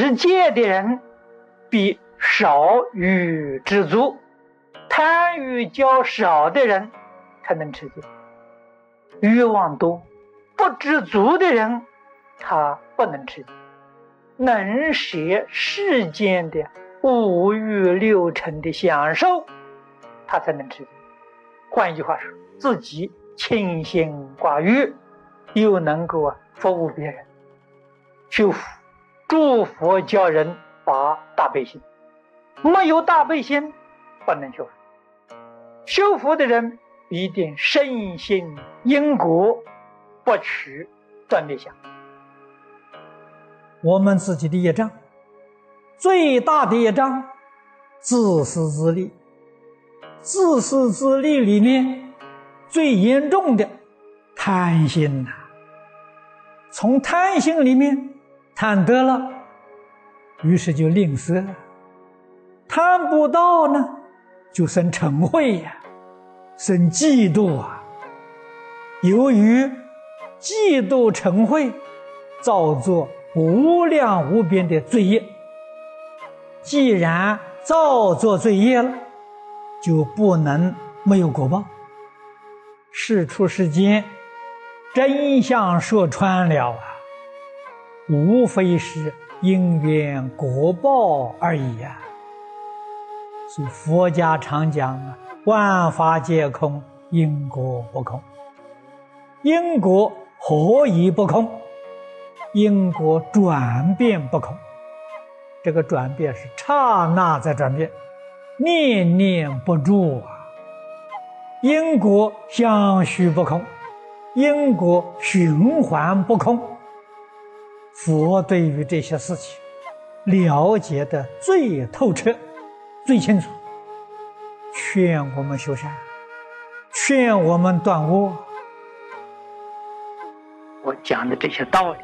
持戒的人比少欲知足，贪欲较少的人才能持戒。欲望多、不知足的人，他不能持戒。能舍世间的五欲六尘的享受，他才能持戒。换一句话说，自己清心寡欲，又能够啊服务别人，修福。诸佛教人发大悲心，没有大悲心不能修福。修福的人一定深信因果，不取断灭相。我们自己的业障，最大的业障，自私自利。自私自利里面最严重的贪心呐，从贪心里面。贪得了，于是就吝啬；贪不到呢，就生嗔恚呀，生嫉妒啊。由于嫉妒嗔恚，造作无量无边的罪业。既然造作罪业了，就不能没有果报。事出世间，真相说穿了啊。无非是因缘果报而已呀。所以佛家常讲啊，万法皆空，因果不空。因果何以不空？因果转变不空。这个转变是刹那在转变，念念不住啊。因果相续不空，因果循环不空。佛对于这些事情了解的最透彻、最清楚，劝我们修善，劝我们断恶。我讲的这些道理，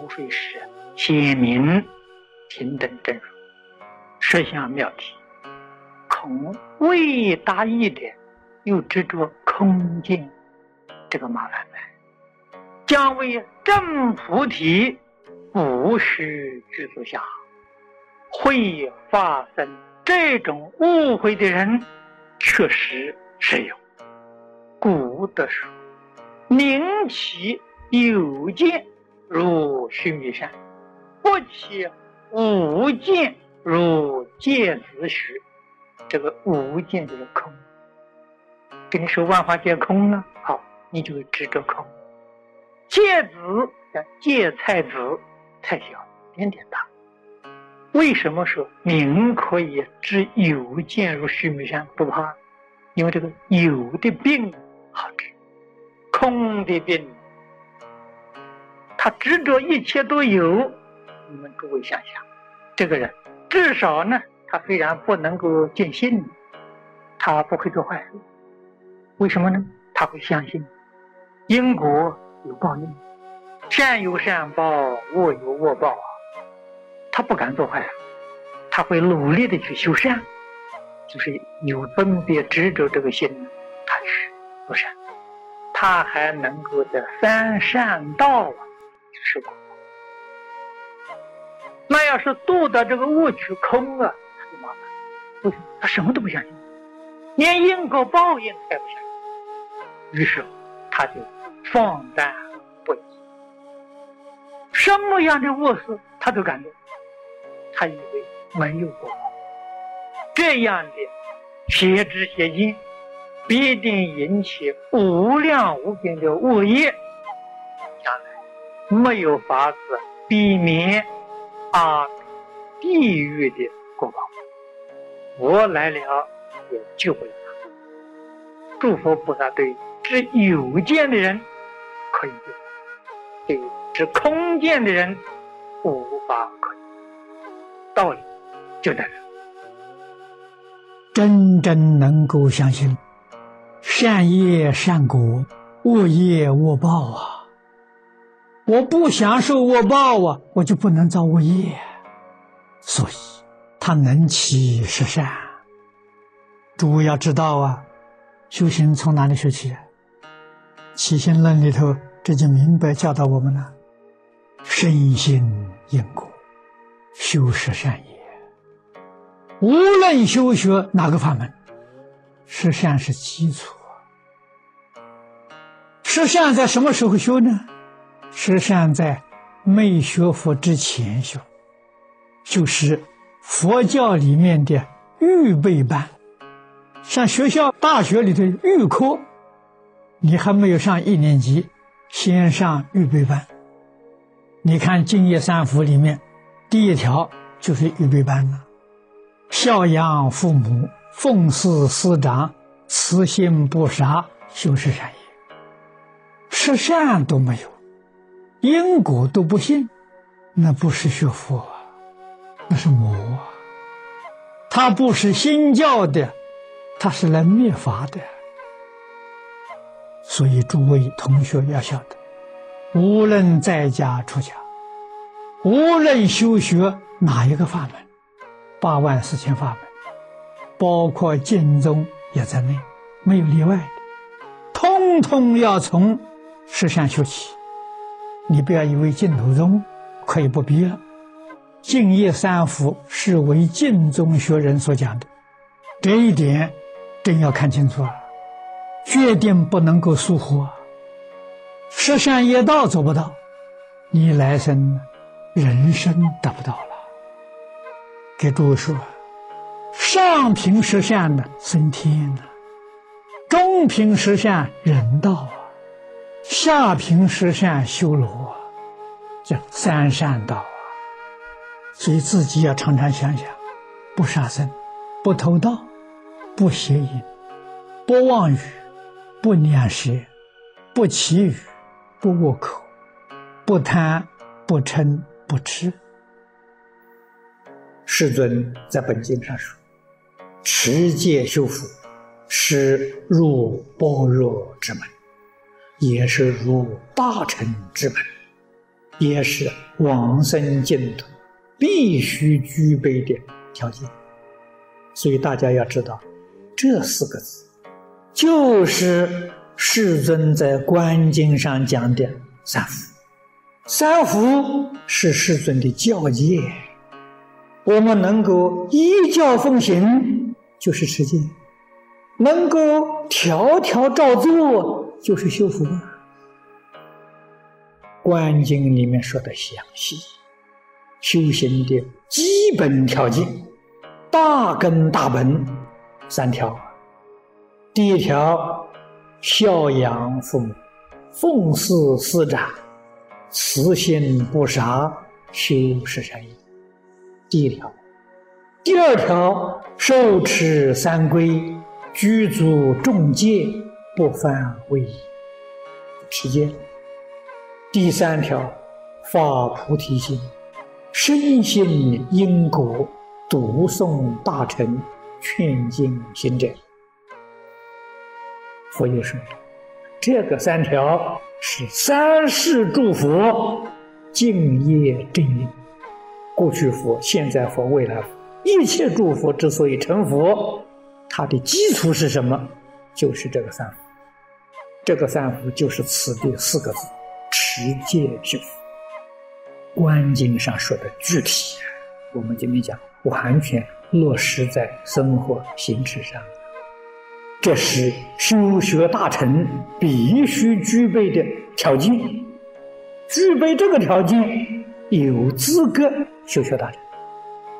无非是显明平等正如，实相妙体。空未达意的，又执着空见，这个麻烦，将为正菩提。不须知足下，会发生这种误会的人，确实是有。古德说：“宁其有见如须弥山，不起无见如芥子许。”这个无见就是空。跟你说万法皆空呢，好，你就执着空。芥子叫芥菜籽。太小，点点大。为什么说明可以治有见如须弥山不怕？因为这个有的病好治，空的病，他执着一切都有。你们诸位想想，这个人至少呢，他虽然不能够见性，他不会做坏事。为什么呢？他会相信因果有报应。善有善报，恶有恶报啊！他不敢做坏事，他会努力的去修善，就是有分别执着这个心，他去不善，他还能够在三善道啊受果。那要是度的这个误取空啊，他就麻烦。不行？他什么都不相信，连因果报应也不相信，于是他就放胆。什么样的恶事他都敢做，他以为没有过，这样的邪知邪见，必定引起无量无边的恶业，将来没有法子避免啊地狱的过报。我来了也救不了他。诸佛菩萨对知有见的人可以救，对。是空见的人无法可道理就在这。真正能够相信善业善果，恶业恶报啊！我不享受恶报啊，我就不能造恶业。所以他能起是善。诸位要知道啊，修行从哪里学起？起心论里头这就明白教导我们了。身心因果，修十善业。无论修学哪个法门，实善是基础。实善在什么时候修呢？实善在没学佛之前修，就是佛教里面的预备班，像学校大学里的预科，你还没有上一年级，先上预备班。你看《敬业三福》里面，第一条就是预备班了，孝养父母，奉事师长，慈心不杀，修十善业。十善都没有，因果都不信，那不是学佛啊，那是魔啊。他不是新教的，他是来灭法的。所以诸位同学要晓得。无论在家出家，无论修学哪一个法门，八万四千法门，包括净宗也在内，没有例外的，通通要从十善修起。你不要以为净土宗可以不必了，净业三福是为净宗学人所讲的，这一点真要看清楚啊，决定不能够疏忽啊。十善业道做不到，你来生人生得不到了。给诸位说，上品十善呢，升天呢；中品十善人道啊；下品十善修罗啊，叫三善道啊。所以自己要常常想想：不杀生，不偷盗，不邪淫，不妄语，不念舌，不绮语。不卧口，不贪，不嗔，不痴。世尊在本经上说：“持戒修福，是入般若之门，也是入大乘之门，也是往生净土必须具备的条件。”所以大家要知道，这四个字就是。世尊在观经上讲的三福，三福是世尊的教戒，我们能够依教奉行，就是持戒；能够条条照做，就是修福。观经里面说的详细，修行的基本条件，大根大本三条，第一条。孝养父母，奉事师长，慈心不杀，修十善业。第一条，第二条，受持三规，居足众戒，不犯威仪，持戒。第三条，发菩提心，深信因果，读诵大乘，劝进行者。佛又说：“这个三条是三世诸佛敬业正因，过去佛、现在佛、未来佛，一切诸佛之所以成佛，它的基础是什么？就是这个三福。这个三福就是此地四个字：持戒之福。观经上说的具体，我们今天讲完全落实在生活行持上。”这是修学大成必须具备的条件，具备这个条件，有资格修学大成；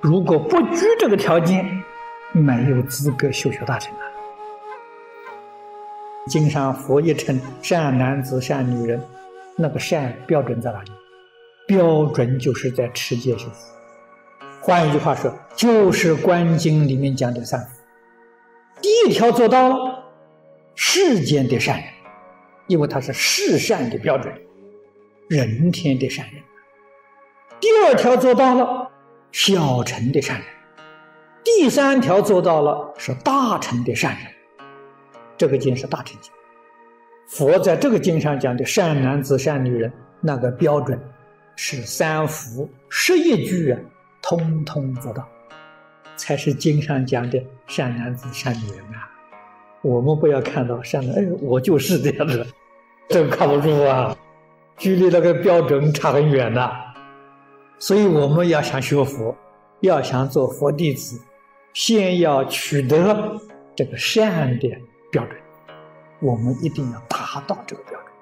如果不具这个条件，没有资格修学大成啊。经上佛一称善男子、善女人，那个善标准在哪里？标准就是在持戒修福。换一句话说，就是观经里面讲的三福。第一条做到了世间的善人，因为他是世善的标准，人天的善人。第二条做到了小乘的善人，第三条做到了是大乘的善人。这个经是大乘经，佛在这个经上讲的善男子、善女人，那个标准是三福十一句啊，通通做到。才是经上讲的善男子、善女人啊！我们不要看到善的，哎，我就是这样的，这靠不住啊，距离那个标准差很远呐。所以我们要想学佛，要想做佛弟子，先要取得这个善的标准，我们一定要达到这个标准。